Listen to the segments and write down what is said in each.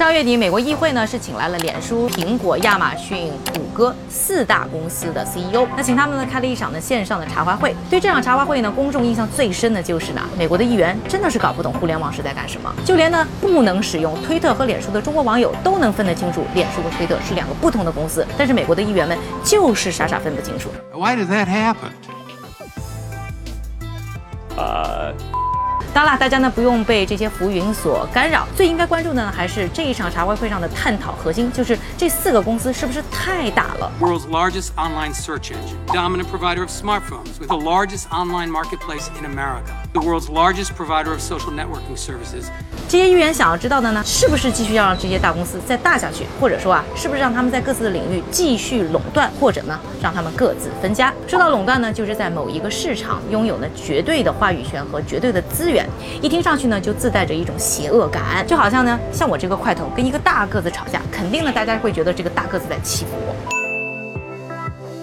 上月底，美国议会呢是请来了脸书、苹果、亚马逊、谷歌四大公司的 CEO，那请他们呢开了一场呢线上的茶话会。对这场茶话会呢，公众印象最深的就是呢，美国的议员真的是搞不懂互联网是在干什么，就连呢不能使用推特和脸书的中国网友都能分得清楚，脸书和推特是两个不同的公司，但是美国的议员们就是傻傻分不清楚。Why did that happen? 呃。当然，大家呢不用被这些浮云所干扰，最应该关注的呢还是这一场茶话会上的探讨核心，就是这四个公司是不是太大了？World's largest online search engine, dominant provider of smartphones, with the largest online marketplace in America, the world's largest provider of social networking services. 这些议员想要知道的呢，是不是继续要让这些大公司再大下去，或者说啊，是不是让他们在各自的领域继续垄断，或者呢，让他们各自分家？说到垄断呢，就是在某一个市场拥有呢绝对的话语权和绝对的资源，一听上去呢就自带着一种邪恶感，就好像呢，像我这个块头跟一个大个子吵架，肯定呢大家会觉得这个大个子在欺负我。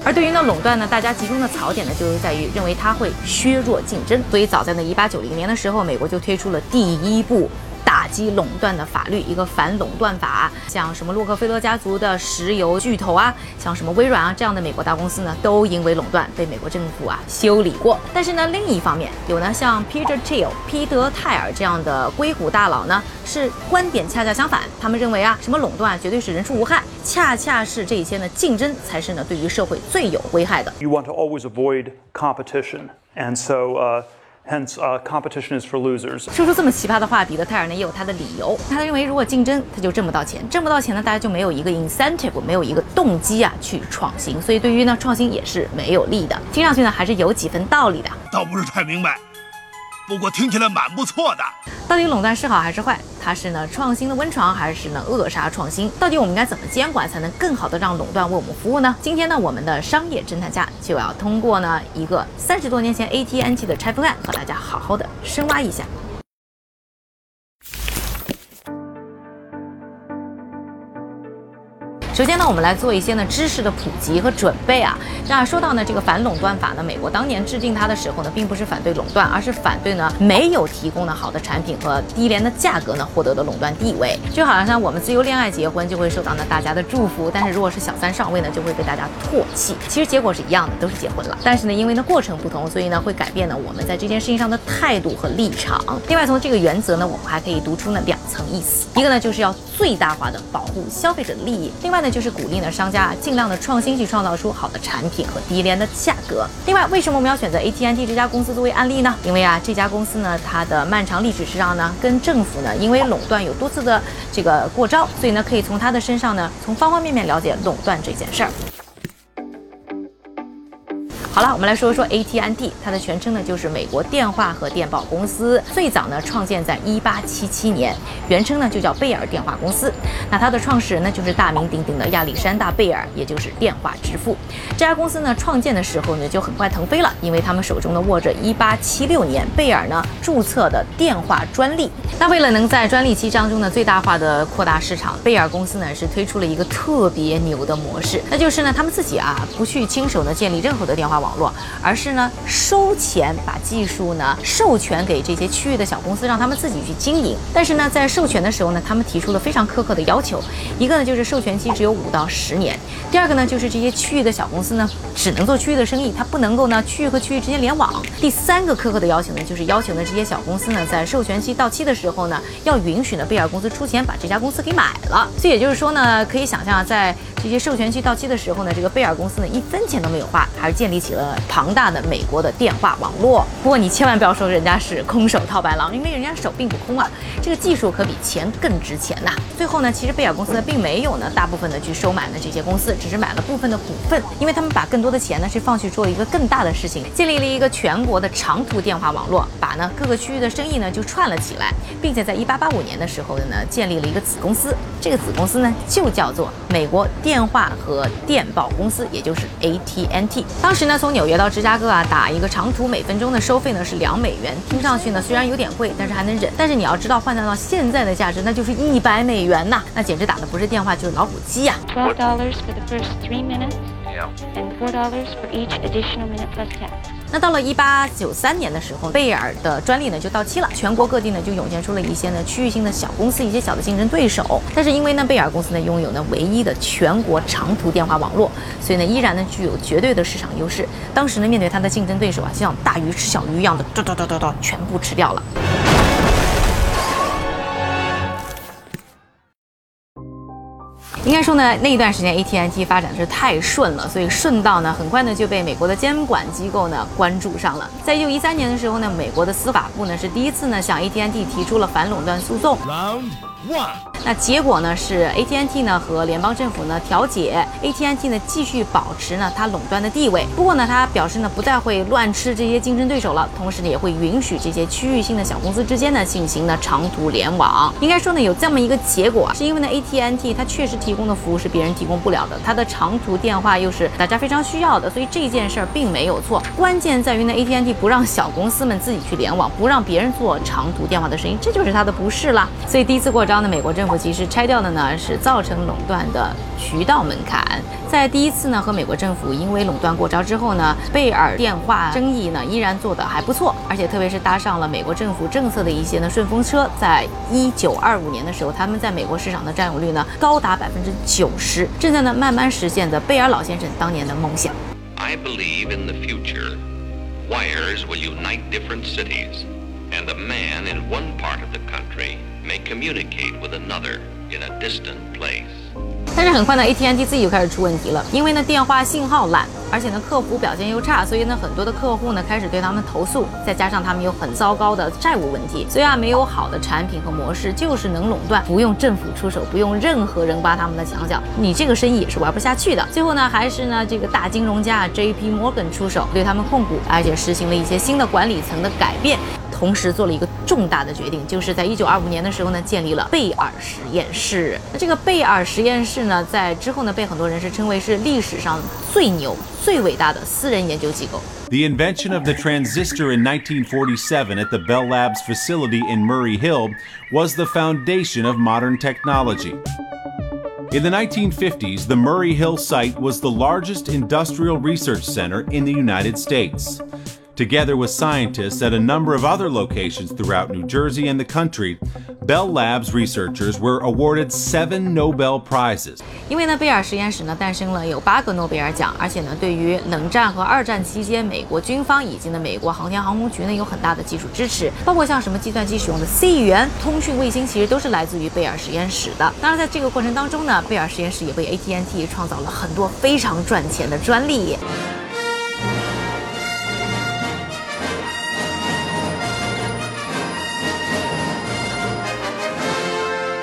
而对于呢垄断呢，大家集中的槽点呢，就是在于认为它会削弱竞争，所以早在呢一八九零年的时候，美国就推出了第一部。打击垄断的法律，一个反垄断法，像什么洛克菲勒家族的石油巨头啊，像什么微软啊这样的美国大公司呢，都因为垄断被美国政府啊修理过。但是呢，另一方面有呢像 Peter Thiel、皮德泰尔这样的硅谷大佬呢，是观点恰恰相反，他们认为啊，什么垄断绝对是人畜无害，恰恰是这些呢竞争才是呢对于社会最有危害的。You want to always avoid competition, and so uh. Hence, uh, competition is for losers. 说出这么奇葩的话，彼得泰尔呢也有他的理由。他认为，如果竞争，他就挣不到钱，挣不到钱呢，大家就没有一个 incentive，没有一个动机啊去创新。所以，对于呢创新也是没有利的。听上去呢还是有几分道理的。倒不是太明白。不过听起来蛮不错的。到底垄断是好还是坏？它是呢创新的温床，还是呢扼杀创新？到底我们应该怎么监管，才能更好的让垄断为我们服务呢？今天呢，我们的商业侦探家就要通过呢一个三十多年前 AT&T 的拆分案，和大家好好的深挖一下。首先呢，我们来做一些呢知识的普及和准备啊。那说到呢这个反垄断法呢，美国当年制定它的时候呢，并不是反对垄断，而是反对呢没有提供呢好的产品和低廉的价格呢获得的垄断地位。就好像我们自由恋爱结婚就会受到呢大家的祝福，但是如果是小三上位呢，就会被大家唾弃。其实结果是一样的，都是结婚了。但是呢，因为呢过程不同，所以呢会改变呢我们在这件事情上的态度和立场。另外从这个原则呢，我们还可以读出呢两层意思，一个呢就是要最大化的保护消费者的利益，另外呢。就是鼓励呢商家啊尽量的创新，去创造出好的产品和低廉的价格。另外，为什么我们要选择 AT&T 这家公司作为案例呢？因为啊，这家公司呢，它的漫长历史上呢，跟政府呢，因为垄断有多次的这个过招，所以呢，可以从它的身上呢，从方方面面了解垄断这件事儿。好了，我们来说说 AT&T，它的全称呢就是美国电话和电报公司。最早呢创建在1877年，原称呢就叫贝尔电话公司。那它的创始人呢就是大名鼎鼎的亚历山大贝尔，也就是电话之父。这家公司呢创建的时候呢就很快腾飞了，因为他们手中呢握着1876年贝尔呢注册的电话专利。那为了能在专利期当中呢最大化的扩大市场，贝尔公司呢是推出了一个特别牛的模式，那就是呢他们自己啊不去亲手呢建立任何的电话网。网络，而是呢收钱把技术呢授权给这些区域的小公司，让他们自己去经营。但是呢，在授权的时候呢，他们提出了非常苛刻的要求。一个呢就是授权期只有五到十年，第二个呢就是这些区域的小公司呢只能做区域的生意，它不能够呢区域和区域之间联网。第三个苛刻的要求呢就是要求呢这些小公司呢在授权期到期的时候呢要允许呢贝尔公司出钱把这家公司给买了。所以也就是说呢，可以想象在这些授权期到期的时候呢，这个贝尔公司呢一分钱都没有花，还是建立起了。呃，庞大的美国的电话网络。不过你千万不要说人家是空手套白狼，因为人家手并不空啊。这个技术可比钱更值钱呐。最后呢，其实贝尔公司呢并没有呢大部分的去收买呢这些公司，只是买了部分的股份，因为他们把更多的钱呢是放去做一个更大的事情，建立了一个全国的长途电话网络，把呢各个区域的生意呢就串了起来，并且在一八八五年的时候呢建立了一个子公司，这个子公司呢就叫做美国电话和电报公司，也就是 AT&T。当时呢从从纽约到芝加哥啊，打一个长途每分钟的收费呢是两美元，听上去呢虽然有点贵，但是还能忍。但是你要知道换算到现在的价值，那就是一百美元呐，那简直打的不是电话就是老虎机呀。Twelve dollars for the first three minutes, and four dollars for each additional minute plus tax. 那到了一八九三年的时候，贝尔的专利呢就到期了，全国各地呢就涌现出了一些呢区域性的小公司，一些小的竞争对手。但是因为呢贝尔公司呢拥有呢唯一的全国长途电话网络，所以呢依然呢具有绝对的市场优势。当时呢面对它的竞争对手啊，像大鱼吃小鱼一样的，嘟嘟嘟嘟嘟，全部吃掉了。应该说呢，那一段时间 AT&T 发展的是太顺了，所以顺道呢，很快呢就被美国的监管机构呢关注上了。在一九一三年的时候呢，美国的司法部呢是第一次呢向 AT&T 提出了反垄断诉讼。那结果呢是 AT&T 呢和联邦政府呢调解，AT&T 呢继续保持呢它垄断的地位。不过呢，他表示呢不再会乱吃这些竞争对手了，同时呢也会允许这些区域性的小公司之间呢进行呢长途联网。应该说呢有这么一个结果，是因为呢 AT&T 它确实提供的服务是别人提供不了的，它的长途电话又是大家非常需要的，所以这件事儿并没有错。关键在于呢 AT&T 不让小公司们自己去联网，不让别人做长途电话的生意，这就是它的不是啦。所以第一次过招呢，美国政府其实拆掉的呢是造成垄断的渠道门槛。在第一次呢和美国政府因为垄断过招之后呢，贝尔电话生意呢依然做得还不错，而且特别是搭上了美国政府政策的一些呢顺风车，在一九二五年的时候，他们在美国市场的占有率呢高达百分之九十，正在呢慢慢实现着贝尔老先生当年的梦想。I believe in the future, wires will unite different cities, and a man in one part of the country may communicate with another in a distant place. 但是很快呢，AT&T 自己就开始出问题了，因为呢电话信号烂，而且呢客服表现又差，所以呢很多的客户呢开始对他们投诉，再加上他们有很糟糕的债务问题，所以啊没有好的产品和模式，就是能垄断，不用政府出手，不用任何人挖他们的墙角，你这个生意也是玩不下去的。最后呢还是呢这个大金融家 J.P. Morgan 出手，对他们控股，而且实行了一些新的管理层的改变。同时做了一个重大的决定，就是在一九二五年的时候呢，建立了贝尔实验室。那这个贝尔实验室呢，在之后呢，被很多人是称为是历史上最牛、最伟大的私人研究机构。 The invention of the transistor in 1947 at the Bell Labs facility in Murray Hill was the foundation of modern technology. In the 1950s, the Murray Hill site was the largest industrial research center in the United States. Together with scientists at a number of other locations throughout New Jersey and the country, Bell Labs researchers were awarded seven Nobel Prizes. 因为呢，贝尔实验室呢诞生了有八个诺贝尔奖，而且呢，对于冷战和二战期间美国军方以及呢美国航天航空局呢有很大的技术支持，包括像什么计算机使用的 C 语言、通讯卫星，其实都是来自于贝尔实验室的。当然，在这个过程当中呢，贝尔实验室也为 AT&T 创造了很多非常赚钱的专利。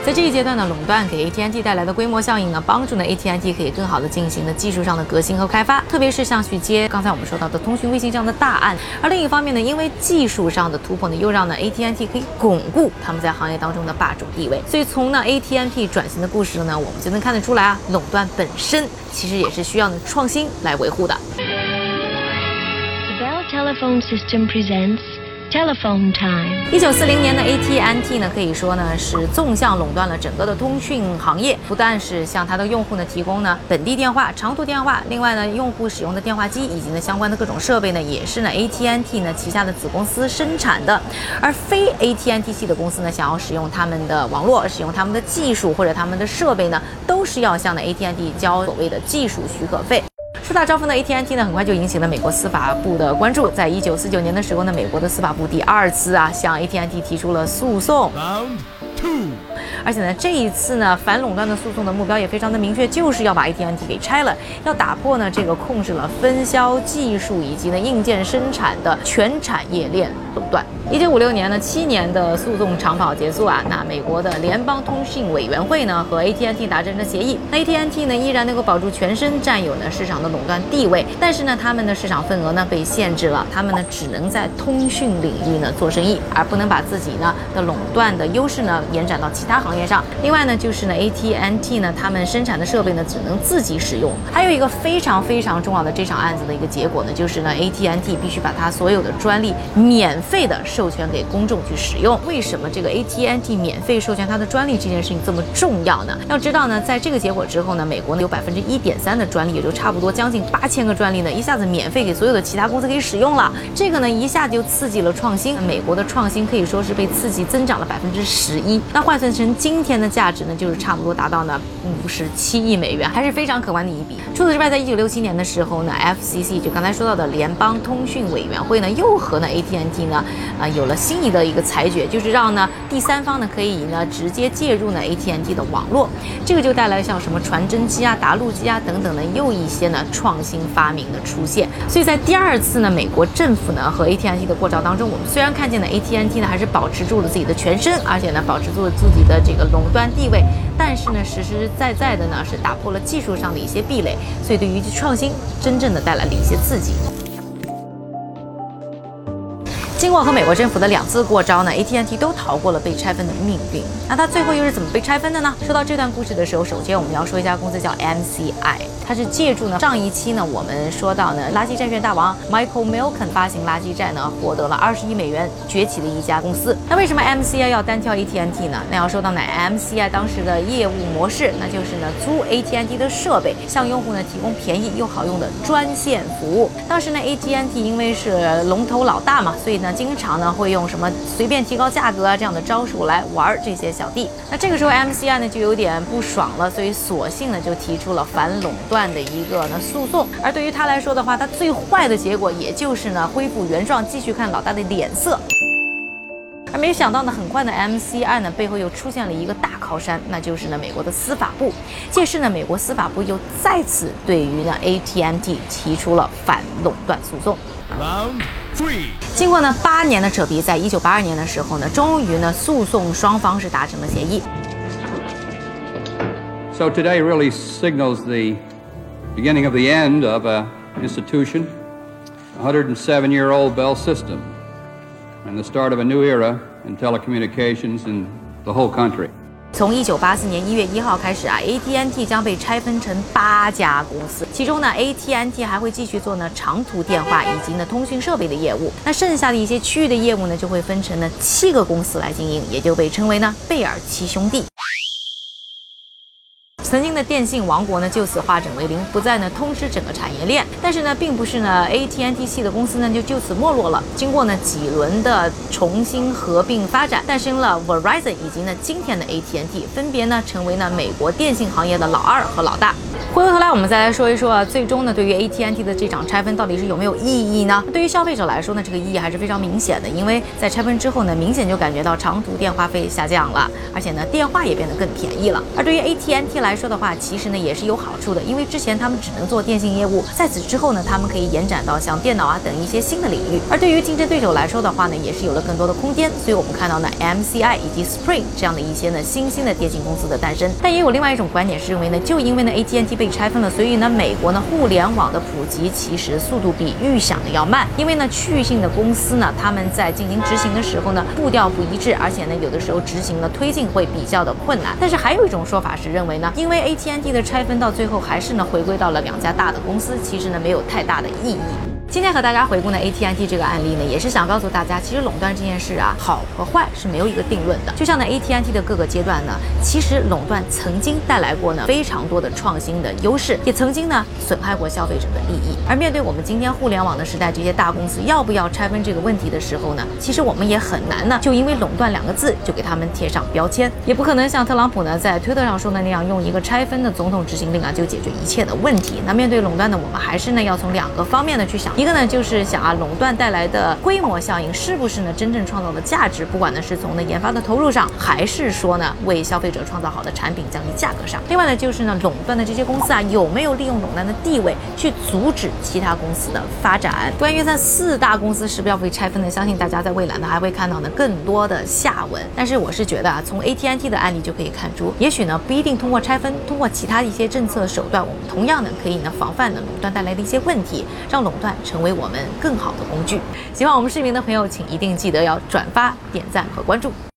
在这一阶段呢，垄断给 AT&T 带来的规模效应呢，帮助呢 AT&T 可以更好的进行呢技术上的革新和开发，特别是像去接刚才我们说到的通讯卫星这样的大案。而另一方面呢，因为技术上的突破呢，又让呢 AT&T 可以巩固他们在行业当中的霸主地位。所以从呢 AT&T 转型的故事呢，我们就能看得出来啊，垄断本身其实也是需要呢创新来维护的。The Bell Telephone System presents Telephone Time. 一九四零年的 AT&T 呢，可以说呢是纵向垄断了整个的通讯行业，不但是向它的用户呢提供呢本地电话、长途电话，另外呢用户使用的电话机以及呢相关的各种设备呢，也是呢 AT&T 呢旗下的子公司生产的。而非 AT&T 系的公司呢，想要使用他们的网络、使用他们的技术或者他们的设备呢，都是要向呢 AT&T 交所谓的技术许可费。树大招风的 AT&T 呢，很快就引起了美国司法部的关注。在一九四九年的时候呢，美国的司法部第二次啊向 AT&T 提出了诉讼。而且呢，这一次呢，反垄断的诉讼的目标也非常的明确，就是要把 AT&T 给拆了，要打破呢这个控制了分销技术以及呢硬件生产的全产业链垄断。一九五六年呢，七年的诉讼长跑结束啊，那美国的联邦通讯委员会呢和 AT&T 达成了协议，AT&T 呢依然能够保住全身占有呢市场的垄断地位，但是呢他们的市场份额呢被限制了，他们呢只能在通讯领域呢做生意，而不能把自己呢的垄断的优势呢延展到其他行业。行业上。另外呢，就是呢，AT&T 呢，他们生产的设备呢，只能自己使用。还有一个非常非常重要的这场案子的一个结果呢，就是呢，AT&T 必须把它所有的专利免费的授权给公众去使用。为什么这个 AT&T 免费授权它的专利这件事情这么重要呢？要知道呢，在这个结果之后呢，美国呢有百分之一点三的专利，也就差不多将近八千个专利呢，一下子免费给所有的其他公司可以使用了。这个呢，一下就刺激了创新。美国的创新可以说是被刺激增长了百分之十一。那换算成今天的价值呢，就是差不多达到呢五十七亿美元，还是非常可观的一笔。除此之外，在一九六七年的时候呢，FCC 就刚才说到的联邦通讯委员会呢，又和呢 AT&T 呢，有了新一的一个裁决，就是让呢第三方呢可以呢直接介入呢 AT&T 的网络，这个就带来像什么传真机啊、答录机啊等等的又一些呢创新发明的出现。所以在第二次呢美国政府呢和 AT&T 的过招当中，我们虽然看见呢 AT&T 呢还是保持住了自己的全身，而且呢保持住了自己的这个垄断地位，但是呢实实在在的呢是打破了技术上的一些壁垒，所以对于创新真正的带来了一些刺激。经过和美国政府的两次过招呢，AT&T 都逃过了被拆分的命运。那它最后又是怎么被拆分的呢？说到这段故事的时候，首先我们要说一家公司叫 MCI，它是借助呢上一期呢我们说到呢垃圾债券大王 Michael Milken 发行垃圾债呢获得了二十亿美元崛起的一家公司。那为什么 MCI 要单挑 AT&T 呢？那要说到呢 MCI 当时的业务模式，那就是呢租 AT&T 的设备，向用户呢提供便宜又好用的专线服务。当时呢 AT&T 因为是龙头老大嘛，所以呢经常呢会用什么随便提高价格啊这样的招数来玩这些小弟。那这个时候 MCI 呢就有点不爽了，所以索性呢就提出了反垄断的一个呢诉讼。而对于他来说的话，他最坏的结果也就是呢恢复原状，继续看老大的脸色。而没想到呢，很快呢，MCI 呢背后又出现了一个大靠山，那就是呢美国的司法部。届时呢，美国司法部又再次对于呢 AT&T 提出了反垄断诉讼。经过呢八年的扯皮，在一九八二年的时候呢，终于呢诉讼双方是达成了协议。So today really signals the beginning of the end of an institution, a 107 year old Bell system, and the start of a new era in telecommunications in the whole country. 从一九八四年一月一号开始啊，AT&T 将被拆分成八家公司，其中呢，AT&T 还会继续做呢长途电话以及呢通讯设备的业务，那剩下的一些区域的业务呢，就会分成呢七个公司来经营，也就被称为呢贝尔七兄弟。曾经的电信王国呢，就此化整为零，不再呢通知整个产业链。但是呢，并不是呢 AT&T 系的公司呢就就此没落了。经过呢几轮的重新合并发展，诞生了 Verizon 以及呢今天的 AT&T，分别呢成为呢美国电信行业的老二和老大。回过头来，我们再来说一说啊，最终呢，对于 AT&T 的这场拆分到底是有没有意义呢？对于消费者来说呢，这个意义还是非常明显的，因为在拆分之后呢，明显就感觉到长途电话费下降了，而且呢，电话也变得更便宜了。而对于 AT&T 来说说的话，其实呢也是有好处的，因为之前他们只能做电信业务，在此之后呢，他们可以延展到像电脑啊等一些新的领域。而对于竞争对手来说的话呢，也是有了更多的空间。所以我们看到呢，MCI 以及 Spring 这样的一些呢新兴的电信公司的诞生。但也有另外一种观点是认为呢，就因为呢 AT&T 被拆分了，所以呢美国呢互联网的普及其实速度比预想的要慢。因为呢区域性的公司呢，他们在进行执行的时候呢步调不一致，而且呢有的时候执行的推进会比较的困难。但是还有一种说法是认为呢，因因为 AT&T 的拆分到最后还是呢回归到了两家大的公司，其实呢没有太大的意义。今天和大家回顾呢 AT&T 这个案例呢，也是想告诉大家，其实垄断这件事啊，好和坏是没有一个定论的。就像呢 AT&T 的各个阶段呢，其实垄断曾经带来过呢非常多的创新的优势，也曾经呢损害过消费者的利益。而面对我们今天互联网的时代，这些大公司要不要拆分这个问题的时候呢，其实我们也很难呢，就因为垄断两个字就给他们贴上标签，也不可能像特朗普呢在推特上说的那样，用一个拆分的总统执行令啊就解决一切的问题。那面对垄断呢，我们还是呢要从两个方面呢去想，一个呢就是想啊垄断带来的规模效应是不是呢真正创造的价值，不管呢是从呢研发的投入上，还是说呢为消费者创造好的产品降低价格上。另外呢就是呢垄断的这些公司啊有没有利用垄断的地位去阻止其他公司的发展？关于这四大公司是不是要被拆分呢？相信大家在未来呢还会看到呢更多的下文。但是我是觉得啊，从 AT&T 的案例就可以看出，也许呢不一定通过拆分，通过其他的一些政策手段，我们同样呢可以呢防范呢垄断带来的一些问题，让垄断成为我们更好的工具。喜欢我们视频的朋友，请一定记得要转发、点赞和关注。